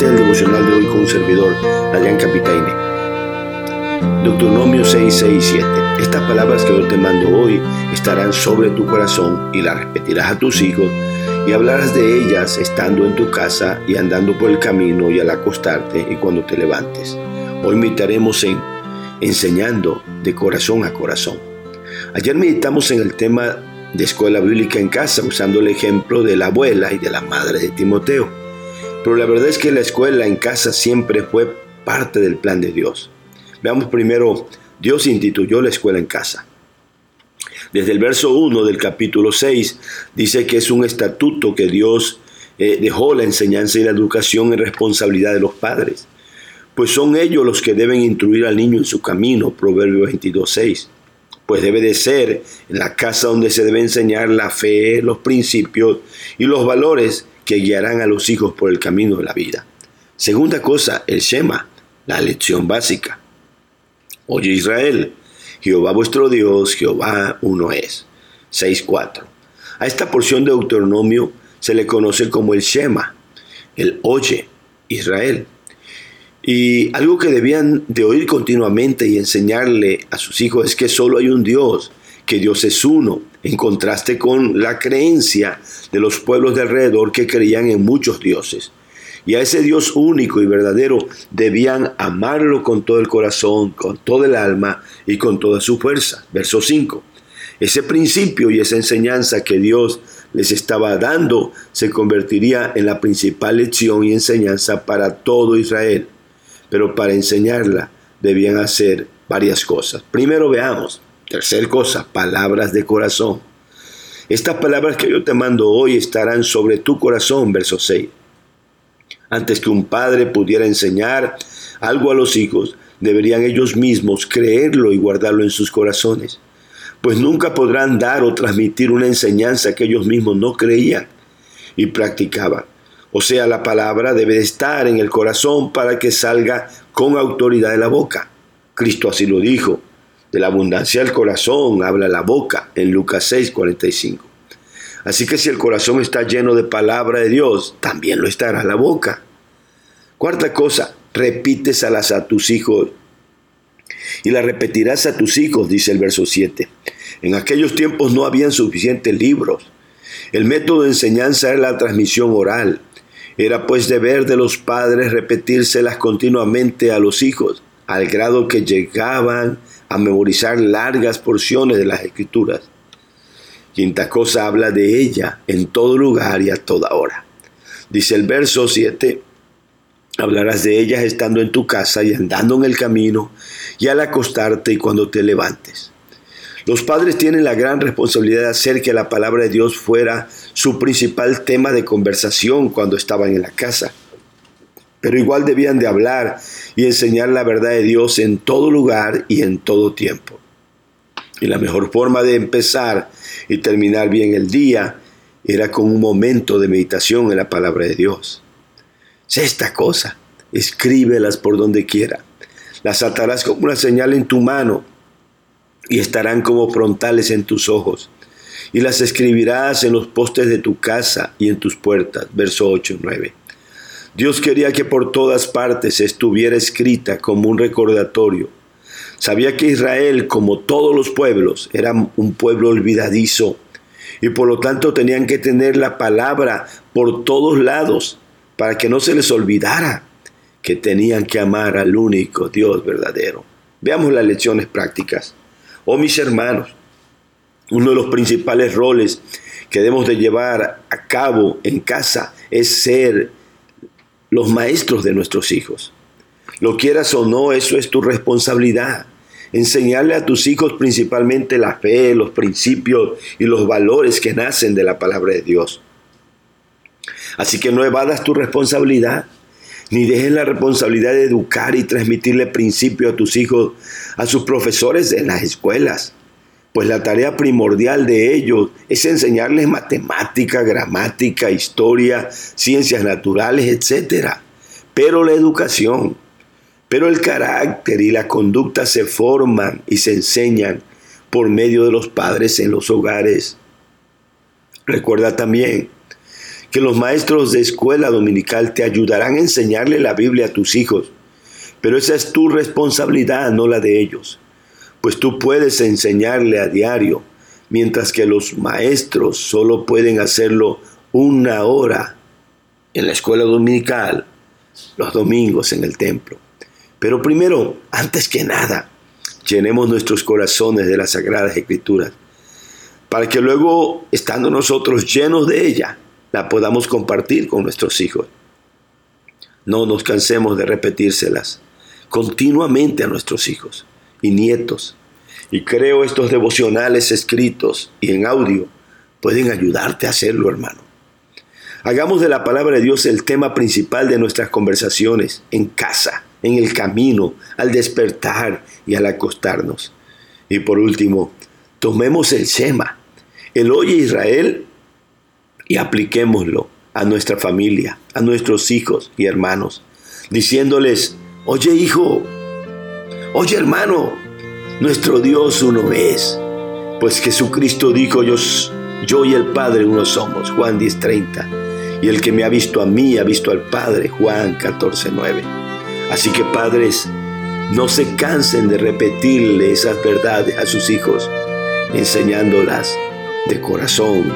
El devocional de hoy con un servidor, Adrián Capitaine. Deuteronomio 6, 6 7. Estas palabras que yo te mando hoy estarán sobre tu corazón y las repetirás a tus hijos y hablarás de ellas estando en tu casa y andando por el camino y al acostarte y cuando te levantes. Hoy meditaremos en enseñando de corazón a corazón. Ayer meditamos en el tema de escuela bíblica en casa usando el ejemplo de la abuela y de la madre de Timoteo. Pero la verdad es que la escuela en casa siempre fue parte del plan de Dios. Veamos primero, Dios instituyó la escuela en casa. Desde el verso 1 del capítulo 6 dice que es un estatuto que Dios eh, dejó la enseñanza y la educación en responsabilidad de los padres, pues son ellos los que deben instruir al niño en su camino, Proverbio 22, 6 pues debe de ser en la casa donde se debe enseñar la fe, los principios y los valores que guiarán a los hijos por el camino de la vida. Segunda cosa, el Shema, la lección básica. Oye Israel, Jehová vuestro Dios, Jehová uno es. 6.4. A esta porción de Deuteronomio se le conoce como el Shema, el Oye Israel. Y algo que debían de oír continuamente y enseñarle a sus hijos es que solo hay un Dios, que Dios es uno, en contraste con la creencia de los pueblos de alrededor que creían en muchos dioses. Y a ese Dios único y verdadero debían amarlo con todo el corazón, con todo el alma y con toda su fuerza. Verso 5. Ese principio y esa enseñanza que Dios les estaba dando se convertiría en la principal lección y enseñanza para todo Israel pero para enseñarla debían hacer varias cosas. Primero veamos, tercer cosa, palabras de corazón. Estas palabras que yo te mando hoy estarán sobre tu corazón, verso 6. Antes que un padre pudiera enseñar algo a los hijos, deberían ellos mismos creerlo y guardarlo en sus corazones, pues nunca podrán dar o transmitir una enseñanza que ellos mismos no creían y practicaban. O sea, la palabra debe de estar en el corazón para que salga con autoridad de la boca. Cristo así lo dijo. De la abundancia del corazón habla la boca en Lucas 6, 45. Así que si el corazón está lleno de palabra de Dios, también lo estará la boca. Cuarta cosa, repítesalas a tus hijos y las repetirás a tus hijos, dice el verso 7. En aquellos tiempos no habían suficientes libros. El método de enseñanza era la transmisión oral. Era pues deber de los padres repetírselas continuamente a los hijos, al grado que llegaban a memorizar largas porciones de las escrituras. Quinta cosa habla de ella en todo lugar y a toda hora. Dice el verso 7, hablarás de ellas estando en tu casa y andando en el camino y al acostarte y cuando te levantes. Los padres tienen la gran responsabilidad de hacer que la palabra de Dios fuera su principal tema de conversación cuando estaban en la casa. Pero igual debían de hablar y enseñar la verdad de Dios en todo lugar y en todo tiempo. Y la mejor forma de empezar y terminar bien el día era con un momento de meditación en la palabra de Dios. Sexta cosa, escríbelas por donde quiera. Las atarás como una señal en tu mano y estarán como frontales en tus ojos. Y las escribirás en los postes de tu casa y en tus puertas. Verso 8 y 9. Dios quería que por todas partes estuviera escrita como un recordatorio. Sabía que Israel, como todos los pueblos, era un pueblo olvidadizo y por lo tanto tenían que tener la palabra por todos lados para que no se les olvidara que tenían que amar al único Dios verdadero. Veamos las lecciones prácticas. Oh mis hermanos, uno de los principales roles que debemos de llevar a cabo en casa es ser los maestros de nuestros hijos. Lo quieras o no, eso es tu responsabilidad. Enseñarle a tus hijos principalmente la fe, los principios y los valores que nacen de la palabra de Dios. Así que no evadas tu responsabilidad ni dejes la responsabilidad de educar y transmitirle principios a tus hijos, a sus profesores en las escuelas. Pues la tarea primordial de ellos es enseñarles matemática, gramática, historia, ciencias naturales, etc. Pero la educación, pero el carácter y la conducta se forman y se enseñan por medio de los padres en los hogares. Recuerda también que los maestros de escuela dominical te ayudarán a enseñarle la Biblia a tus hijos, pero esa es tu responsabilidad, no la de ellos, pues tú puedes enseñarle a diario, mientras que los maestros solo pueden hacerlo una hora en la escuela dominical, los domingos en el templo. Pero primero, antes que nada, llenemos nuestros corazones de las sagradas escrituras, para que luego, estando nosotros llenos de ella, la podamos compartir con nuestros hijos. No nos cansemos de repetírselas continuamente a nuestros hijos y nietos. Y creo estos devocionales escritos y en audio pueden ayudarte a hacerlo, hermano. Hagamos de la palabra de Dios el tema principal de nuestras conversaciones en casa, en el camino, al despertar y al acostarnos. Y por último, tomemos el Shema, el Oye Israel, y apliquémoslo a nuestra familia, a nuestros hijos y hermanos, diciéndoles, oye hijo, oye hermano, nuestro Dios uno es, pues Jesucristo dijo, yo, yo y el Padre uno somos, Juan 10:30, y el que me ha visto a mí ha visto al Padre, Juan 14:9. Así que padres, no se cansen de repetirle esas verdades a sus hijos, enseñándolas de corazón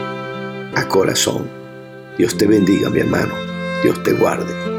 a corazón. Dios te bendiga, mi hermano. Dios te guarde.